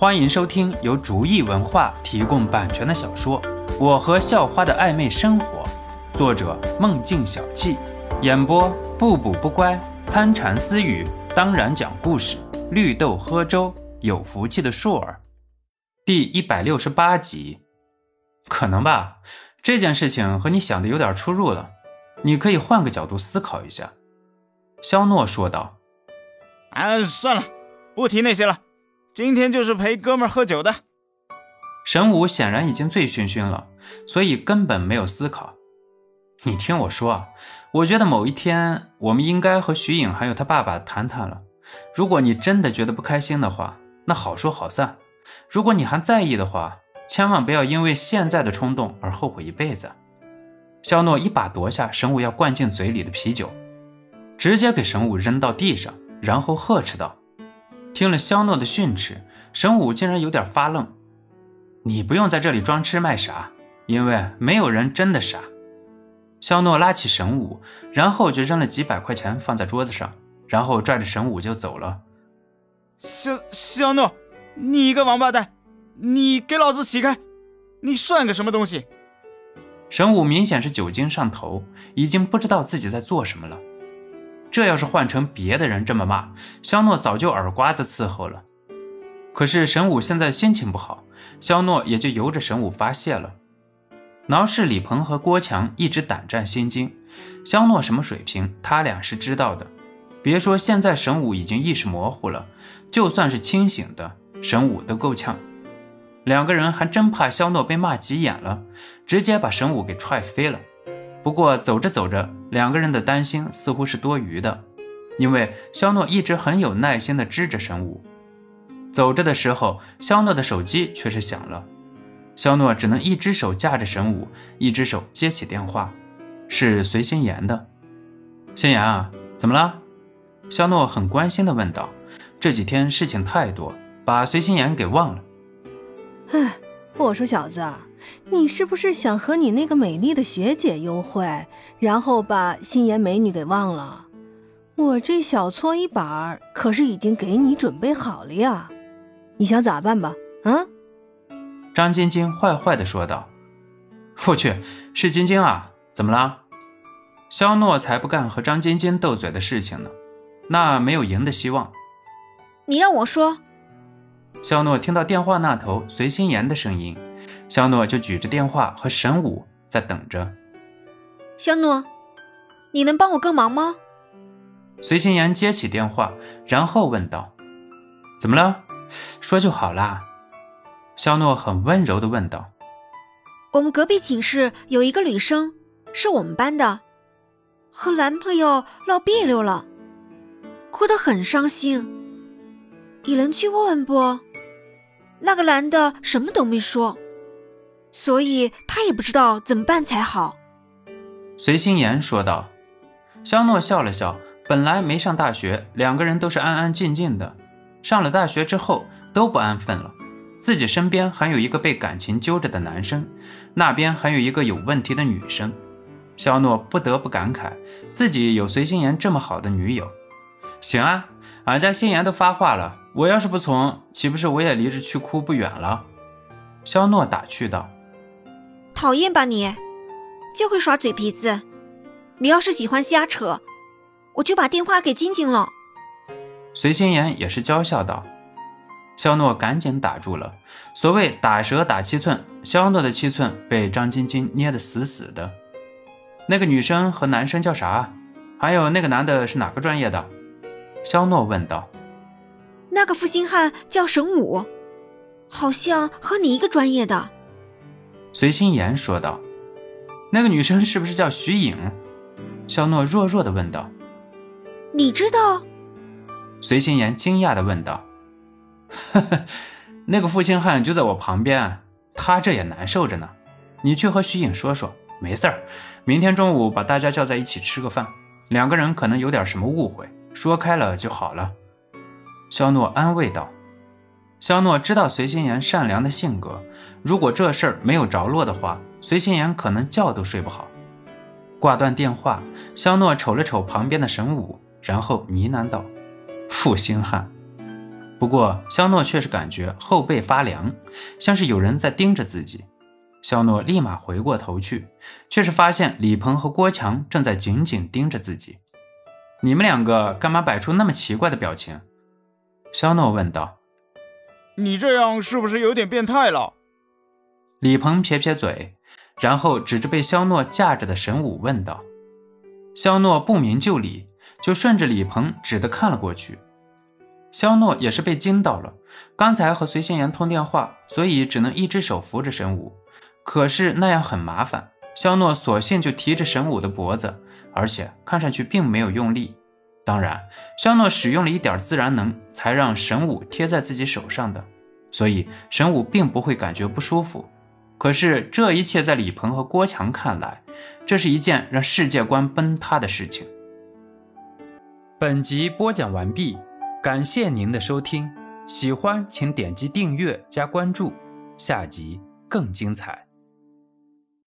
欢迎收听由竹意文化提供版权的小说《我和校花的暧昧生活》，作者梦境小憩，演播不补不乖、参禅私语，当然讲故事，绿豆喝粥，有福气的硕儿，第一百六十八集。可能吧，这件事情和你想的有点出入了，你可以换个角度思考一下。”肖诺说道。“啊，算了，不提那些了。”今天就是陪哥们喝酒的。神武显然已经醉醺醺了，所以根本没有思考。你听我说啊，我觉得某一天我们应该和徐颖还有他爸爸谈谈了。如果你真的觉得不开心的话，那好说好散；如果你还在意的话，千万不要因为现在的冲动而后悔一辈子。肖诺一把夺下神武要灌进嘴里的啤酒，直接给神武扔到地上，然后呵斥道。听了肖诺的训斥，神武竟然有点发愣。你不用在这里装痴卖傻，因为没有人真的傻。肖诺拉起神武，然后就扔了几百块钱放在桌子上，然后拽着神武就走了。肖肖诺，你一个王八蛋，你给老子起开！你算个什么东西？神武明显是酒精上头，已经不知道自己在做什么了。这要是换成别的人这么骂，肖诺早就耳刮子伺候了。可是神武现在心情不好，肖诺也就由着神武发泄了。挠事李鹏和郭强一直胆战心惊，肖诺什么水平，他俩是知道的。别说现在神武已经意识模糊了，就算是清醒的，神武都够呛。两个人还真怕肖诺被骂急眼了，直接把神武给踹飞了。不过走着走着，两个人的担心似乎是多余的，因为肖诺一直很有耐心地支着神武。走着的时候，肖诺的手机却是响了，肖诺只能一只手架着神武，一只手接起电话，是随心言的。心言啊，怎么了？肖诺很关心地问道。这几天事情太多，把随心言给忘了。唉，我说小子。你是不是想和你那个美丽的学姐幽会，然后把心妍美女给忘了？我这小搓衣板可是已经给你准备好了呀，你想咋办吧？啊？张晶晶坏坏的说道：“我去，是晶晶啊？怎么了？”肖诺才不干和张晶晶斗嘴的事情呢，那没有赢的希望。你让我说。肖诺听到电话那头随心妍的声音。肖诺就举着电话和神武在等着。肖诺，你能帮我个忙吗？随心言接起电话，然后问道：“怎么了？说就好啦。”肖诺很温柔的问道：“我们隔壁寝室有一个女生，是我们班的，和男朋友闹别扭了，哭得很伤心。你能去问问不？那个男的什么都没说。”所以他也不知道怎么办才好。随心言说道。肖诺笑了笑，本来没上大学，两个人都是安安静静的。上了大学之后都不安分了，自己身边还有一个被感情揪着的男生，那边还有一个有问题的女生。肖诺不得不感慨，自己有随心言这么好的女友。行啊，俺家心言都发话了，我要是不从，岂不是我也离着去哭不远了？肖诺打趣道。讨厌吧你，就会耍嘴皮子。你要是喜欢瞎扯，我就把电话给晶晶了。随心言也是娇笑道。肖诺赶紧打住了。所谓打蛇打七寸，肖诺的七寸被张晶晶捏得死死的。那个女生和男生叫啥？还有那个男的是哪个专业的？肖诺问道。那个负心汉叫神武，好像和你一个专业的。随心言说道：“那个女生是不是叫徐颖？”肖诺弱弱的问道。“你知道？”随心言惊讶的问道。“呵呵，那个负心汉就在我旁边，他这也难受着呢。你去和徐颖说说，没事儿。明天中午把大家叫在一起吃个饭，两个人可能有点什么误会，说开了就好了。”肖诺安慰道。肖诺知道随心言善良的性格，如果这事儿没有着落的话，随心言可能觉都睡不好。挂断电话，肖诺瞅了瞅旁边的神武，然后呢喃道：“负心汉。”不过肖诺却是感觉后背发凉，像是有人在盯着自己。肖诺立马回过头去，却是发现李鹏和郭强正在紧紧盯着自己。你们两个干嘛摆出那么奇怪的表情？肖诺问道。你这样是不是有点变态了？李鹏撇撇嘴，然后指着被肖诺架着的神武问道。肖诺不明就里，就顺着李鹏指的看了过去。肖诺也是被惊到了，刚才和隋先言通电话，所以只能一只手扶着神武。可是那样很麻烦，肖诺索性就提着神武的脖子，而且看上去并没有用力。当然，肖诺使用了一点自然能，才让神武贴在自己手上的，所以神武并不会感觉不舒服。可是这一切在李鹏和郭强看来，这是一件让世界观崩塌的事情。本集播讲完毕，感谢您的收听，喜欢请点击订阅加关注，下集更精彩。